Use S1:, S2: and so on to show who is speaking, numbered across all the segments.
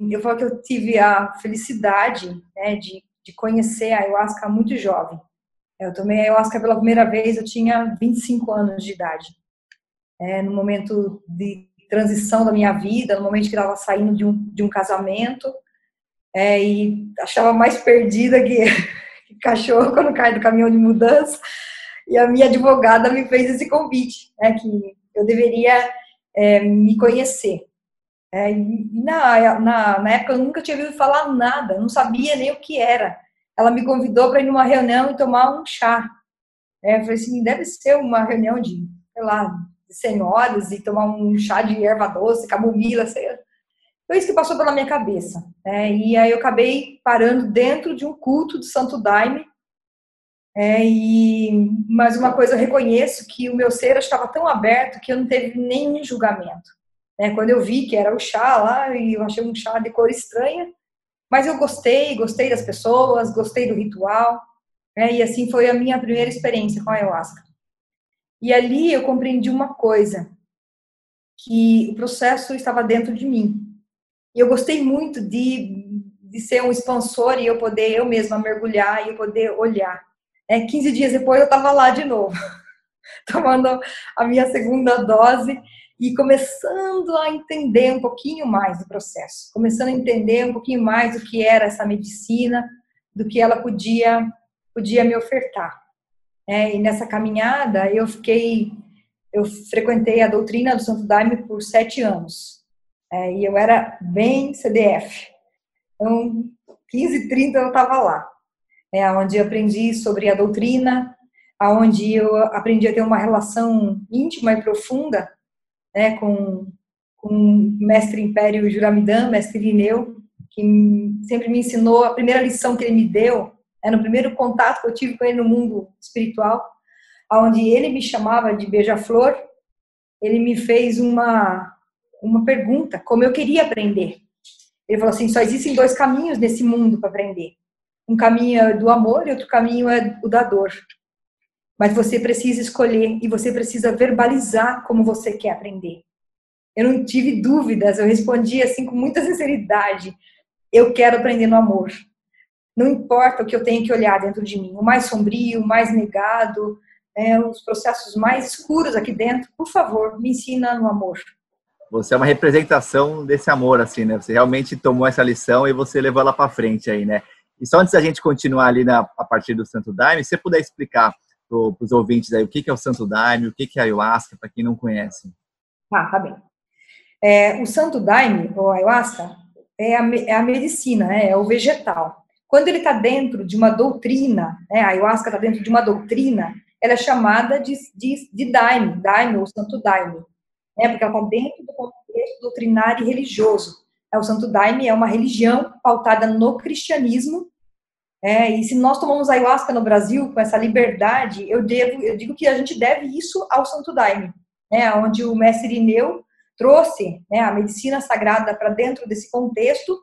S1: eu falo que eu tive a felicidade né, de, de conhecer a ayahuasca muito jovem. Eu tomei ayahuasca pela primeira vez, eu tinha 25 anos de idade. É, no momento de transição da minha vida, no momento que estava saindo de um, de um casamento, é, e achava mais perdida que, que cachorro quando cai do caminhão de mudança. E a minha advogada me fez esse convite, né, que eu deveria é, me conhecer. É, na, na, na, época eu nunca tinha ouvido falar nada, não sabia nem o que era. Ela me convidou para ir numa reunião e tomar um chá. É, eu falei assim, deve ser uma reunião de, sei lá, de senhoras e tomar um chá de erva doce, camomila, sei lá. Foi isso que passou pela minha cabeça. Né? E aí eu acabei parando dentro de um culto do Santo Daime. É, e mais uma coisa, eu reconheço que o meu ser estava tão aberto que eu não teve nenhum julgamento. É, quando eu vi que era o chá lá, e eu achei um chá de cor estranha, mas eu gostei, gostei das pessoas, gostei do ritual, né? e assim foi a minha primeira experiência com a ayahuasca. E ali eu compreendi uma coisa, que o processo estava dentro de mim. E eu gostei muito de, de ser um expansor e eu poder eu mesma mergulhar e eu poder olhar. É, 15 dias depois eu estava lá de novo, tomando a minha segunda dose e começando a entender um pouquinho mais do processo, começando a entender um pouquinho mais do que era essa medicina, do que ela podia podia me ofertar. É, e nessa caminhada eu fiquei, eu frequentei a doutrina do Santo Daime por sete anos. É, e eu era bem CDF. Então, 15, 30 eu estava lá. É, onde eu aprendi sobre a doutrina, aonde eu aprendi a ter uma relação íntima e profunda né, com, com o mestre Império Juramidã, mestre Irineu, que sempre me ensinou, a primeira lição que ele me deu, é no primeiro contato que eu tive com ele no mundo espiritual, onde ele me chamava de beija-flor, ele me fez uma uma pergunta, como eu queria aprender. Ele falou assim: só existem dois caminhos nesse mundo para aprender. Um caminho é do amor e outro caminho é o da dor. Mas você precisa escolher e você precisa verbalizar como você quer aprender. Eu não tive dúvidas, eu respondi assim com muita sinceridade: eu quero aprender no amor. Não importa o que eu tenho que olhar dentro de mim, o mais sombrio, o mais negado, é, os processos mais escuros aqui dentro, por favor, me ensina no amor
S2: você é uma representação desse amor, assim, né? Você realmente tomou essa lição e você levou ela para frente aí, né? E só antes da gente continuar ali na, a partir do Santo Daime, se você puder explicar para os ouvintes aí o que, que é o Santo Daime, o que, que é a Ayahuasca, para quem não conhece.
S1: Ah, tá bem. É, o Santo Daime, ou Ayahuasca, é a, é a medicina, né? é o vegetal. Quando ele está dentro de uma doutrina, né? a Ayahuasca está dentro de uma doutrina, ela é chamada de, de, de Daime, Daime ou Santo Daime né, porque ela está dentro do contexto doutrinário e religioso. É, o Santo Daime é uma religião pautada no cristianismo, é, e se nós tomamos ayahuasca no Brasil com essa liberdade, eu, devo, eu digo que a gente deve isso ao Santo Daime, né, onde o mestre Irineu trouxe né, a medicina sagrada para dentro desse contexto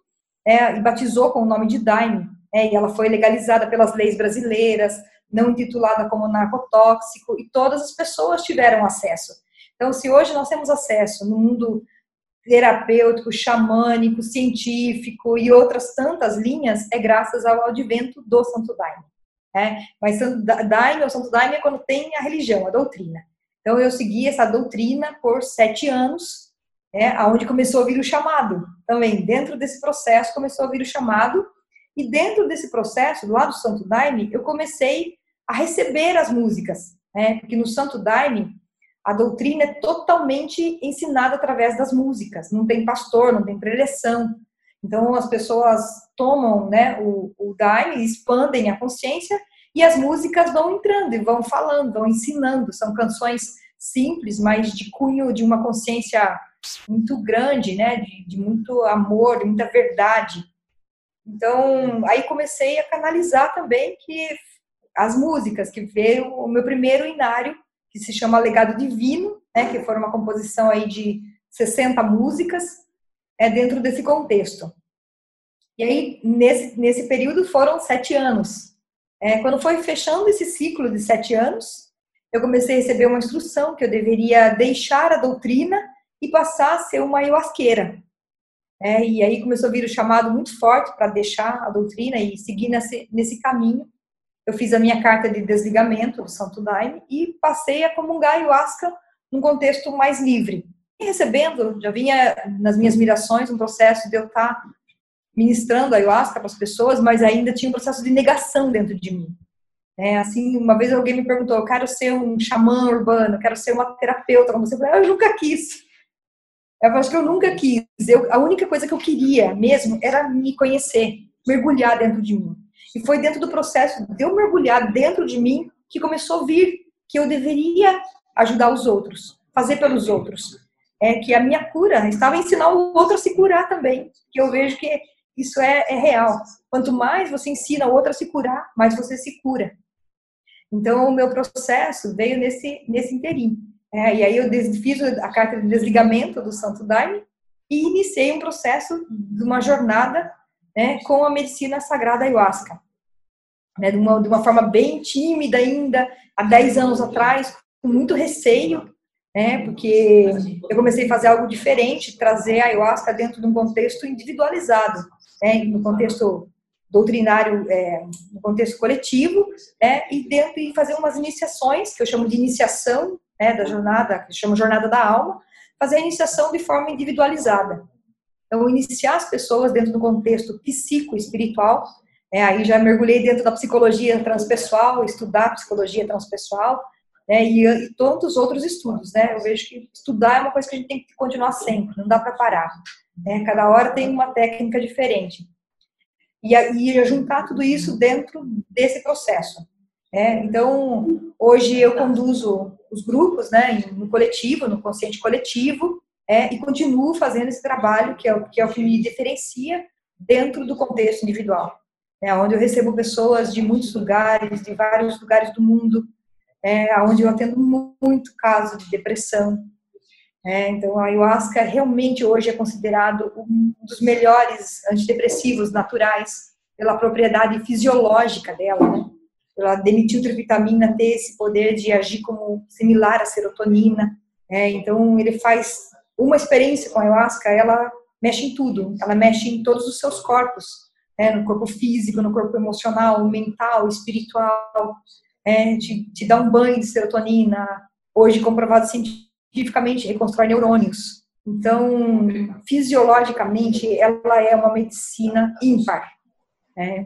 S1: é, e batizou com o nome de Daime. É, e ela foi legalizada pelas leis brasileiras, não intitulada como narcotóxico, e todas as pessoas tiveram acesso. Então, se hoje nós temos acesso no mundo terapêutico, xamânico, científico e outras tantas linhas, é graças ao advento do Santo Daime. É, mas Daime ou Santo Daime é quando tem a religião, a doutrina. Então, eu segui essa doutrina por sete anos, é, aonde começou a vir o chamado. Também, dentro desse processo, começou a vir o chamado. E dentro desse processo, lado do Santo Daime, eu comecei a receber as músicas. Né? Porque no Santo Daime, a doutrina é totalmente ensinada através das músicas. Não tem pastor, não tem preleção. Então as pessoas tomam né, o, o Daime, expandem a consciência e as músicas vão entrando e vão falando, vão ensinando. São canções simples, mas de cunho de uma consciência muito grande, né, de, de muito amor, de muita verdade. Então aí comecei a canalizar também que as músicas que veio o meu primeiro inário que se chama Legado Divino, né, que foi uma composição aí de 60 músicas, é dentro desse contexto. E aí, nesse, nesse período, foram sete anos. É, quando foi fechando esse ciclo de sete anos, eu comecei a receber uma instrução que eu deveria deixar a doutrina e passar a ser uma ayahuasqueira. É, e aí começou a vir o chamado muito forte para deixar a doutrina e seguir nesse, nesse caminho. Eu fiz a minha carta de desligamento do Santo Daime e passei a comungar ayahuasca num contexto mais livre. E recebendo, já vinha nas minhas mirações um processo de eu estar ministrando ayahuasca para as pessoas, mas ainda tinha um processo de negação dentro de mim. É, assim, uma vez alguém me perguntou, eu quero ser um xamã urbano, quero ser uma terapeuta, como você falou, eu nunca quis. Eu acho que eu nunca quis. Eu, a única coisa que eu queria mesmo era me conhecer, mergulhar dentro de mim. E foi dentro do processo de eu mergulhar dentro de mim que começou a vir que eu deveria ajudar os outros, fazer pelos outros. É que a minha cura estava ensinar o outro a se curar também. Que eu vejo que isso é, é real. Quanto mais você ensina o outro a se curar, mais você se cura. Então, o meu processo veio nesse, nesse inteirinho. É, e aí eu fiz a carta de desligamento do Santo Daime e iniciei um processo de uma jornada né, com a medicina sagrada ayahuasca. Né, de, uma, de uma forma bem tímida ainda, há 10 anos atrás, com muito receio, né, porque eu comecei a fazer algo diferente, trazer a ayahuasca dentro de um contexto individualizado, né, no contexto doutrinário é, no contexto coletivo, é, e dentro e fazer umas iniciações que eu chamo de iniciação né, da jornada, que eu chamo jornada da alma, fazer a iniciação de forma individualizada. Então, iniciar as pessoas dentro do contexto psico-espiritual, é, aí já mergulhei dentro da psicologia transpessoal, estudar psicologia transpessoal, né, e, e tantos outros estudos, né, eu vejo que estudar é uma coisa que a gente tem que continuar sempre, não dá para parar, né, cada hora tem uma técnica diferente. E, e juntar tudo isso dentro desse processo. É, então, hoje eu conduzo os grupos né, no coletivo, no consciente coletivo, é, e continuo fazendo esse trabalho, que é, o, que é o que me diferencia dentro do contexto individual. É, onde eu recebo pessoas de muitos lugares, de vários lugares do mundo, é, onde eu atendo muito caso de depressão. É, então, a ayahuasca realmente hoje é considerado um dos melhores antidepressivos naturais pela propriedade fisiológica dela, né? Pela demitiltriptamina ter esse poder de agir como similar à serotonina. É, então, ele faz uma experiência com a ayahuasca, ela mexe em tudo, ela mexe em todos os seus corpos, né? no corpo físico, no corpo emocional, mental, espiritual, é, te, te dá um banho de serotonina, hoje comprovado cientificamente, reconstrói neurônios. Então, fisiologicamente, ela é uma medicina ímpar.
S2: É.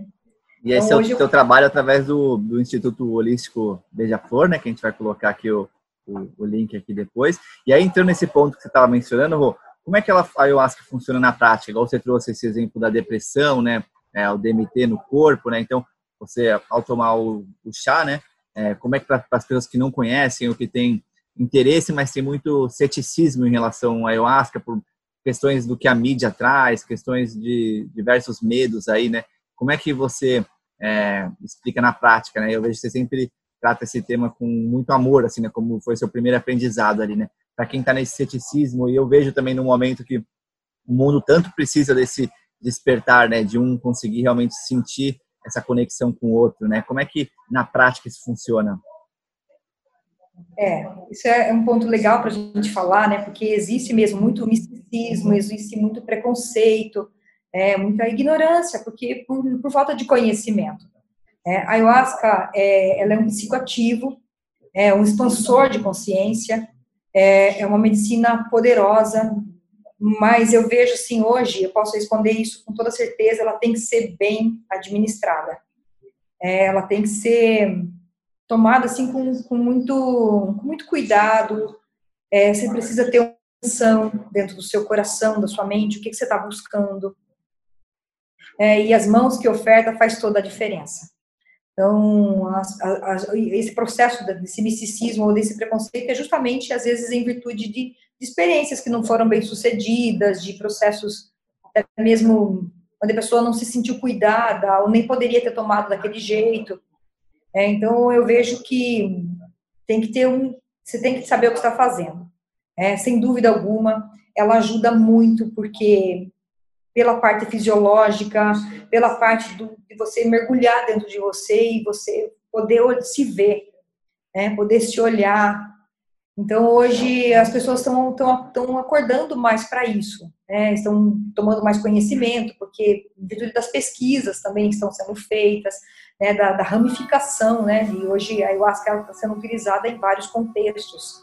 S2: E esse então, é o seu eu... trabalho através do, do Instituto Holístico Beija-Flor, né? Que a gente vai colocar aqui o, o, o, link aqui depois. E aí, entrando nesse ponto que você estava mencionando, Rô, como é que ela, a ayahuasca funciona na prática? Igual você trouxe esse exemplo da depressão, né? É, o DMT no corpo, né? Então, você, ao tomar o, o chá, né? É, como é que para as pessoas que não conhecem ou que têm interesse, mas tem muito ceticismo em relação à ayahuasca, por questões do que a mídia traz, questões de diversos medos aí, né? Como é que você é, explica na prática, né? Eu vejo que você sempre trata esse tema com muito amor, assim, né? Como foi seu primeiro aprendizado ali, né? Para quem está nesse ceticismo, e eu vejo também no momento que o mundo tanto precisa desse despertar, né? De um conseguir realmente sentir essa conexão com o outro, né? Como é que na prática isso funciona?
S1: É, isso é um ponto legal para a gente falar, né? Porque existe mesmo muito misticismo, existe muito preconceito, é, muita ignorância, porque por, por falta de conhecimento. É, a ayahuasca é, ela é um psicoativo, é um expansor de consciência, é, é uma medicina poderosa, mas eu vejo assim hoje, eu posso responder isso com toda certeza, ela tem que ser bem administrada. É, ela tem que ser tomada assim com, com muito, com muito cuidado. É, você precisa ter uma atenção dentro do seu coração, da sua mente, o que, que você está buscando é, e as mãos que oferta faz toda a diferença. Então, as, as, esse processo desse misticismo ou desse preconceito é justamente, às vezes, em virtude de, de experiências que não foram bem sucedidas, de processos até mesmo onde a pessoa não se sentiu cuidada ou nem poderia ter tomado daquele jeito. É, então, eu vejo que tem que ter um, você tem que saber o que está fazendo. É, sem dúvida alguma, ela ajuda muito porque pela parte fisiológica, pela parte do, de você mergulhar dentro de você e você poder se ver, né, poder se olhar. Então, hoje, as pessoas estão acordando mais para isso, né? estão tomando mais conhecimento, porque, em virtude das pesquisas também estão sendo feitas, né? da, da, ramificação, né? e hoje a ayahuasca está sendo utilizada em vários contextos.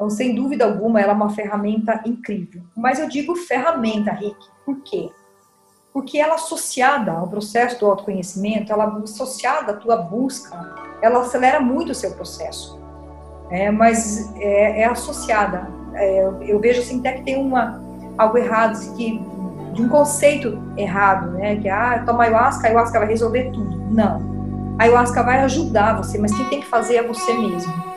S1: Então, sem dúvida alguma, ela é uma ferramenta incrível. Mas eu digo ferramenta, Rick, por quê? Porque ela associada ao processo do autoconhecimento, ela associada à tua busca, ela acelera muito o seu processo é, mas é, é associada. É, eu vejo assim até que tem uma, algo errado, assim, que, de um conceito errado, né? Que ah, toma ayahuasca, a ayahuasca vai resolver tudo. Não. A ayahuasca vai ajudar você, mas quem tem que fazer é você mesmo.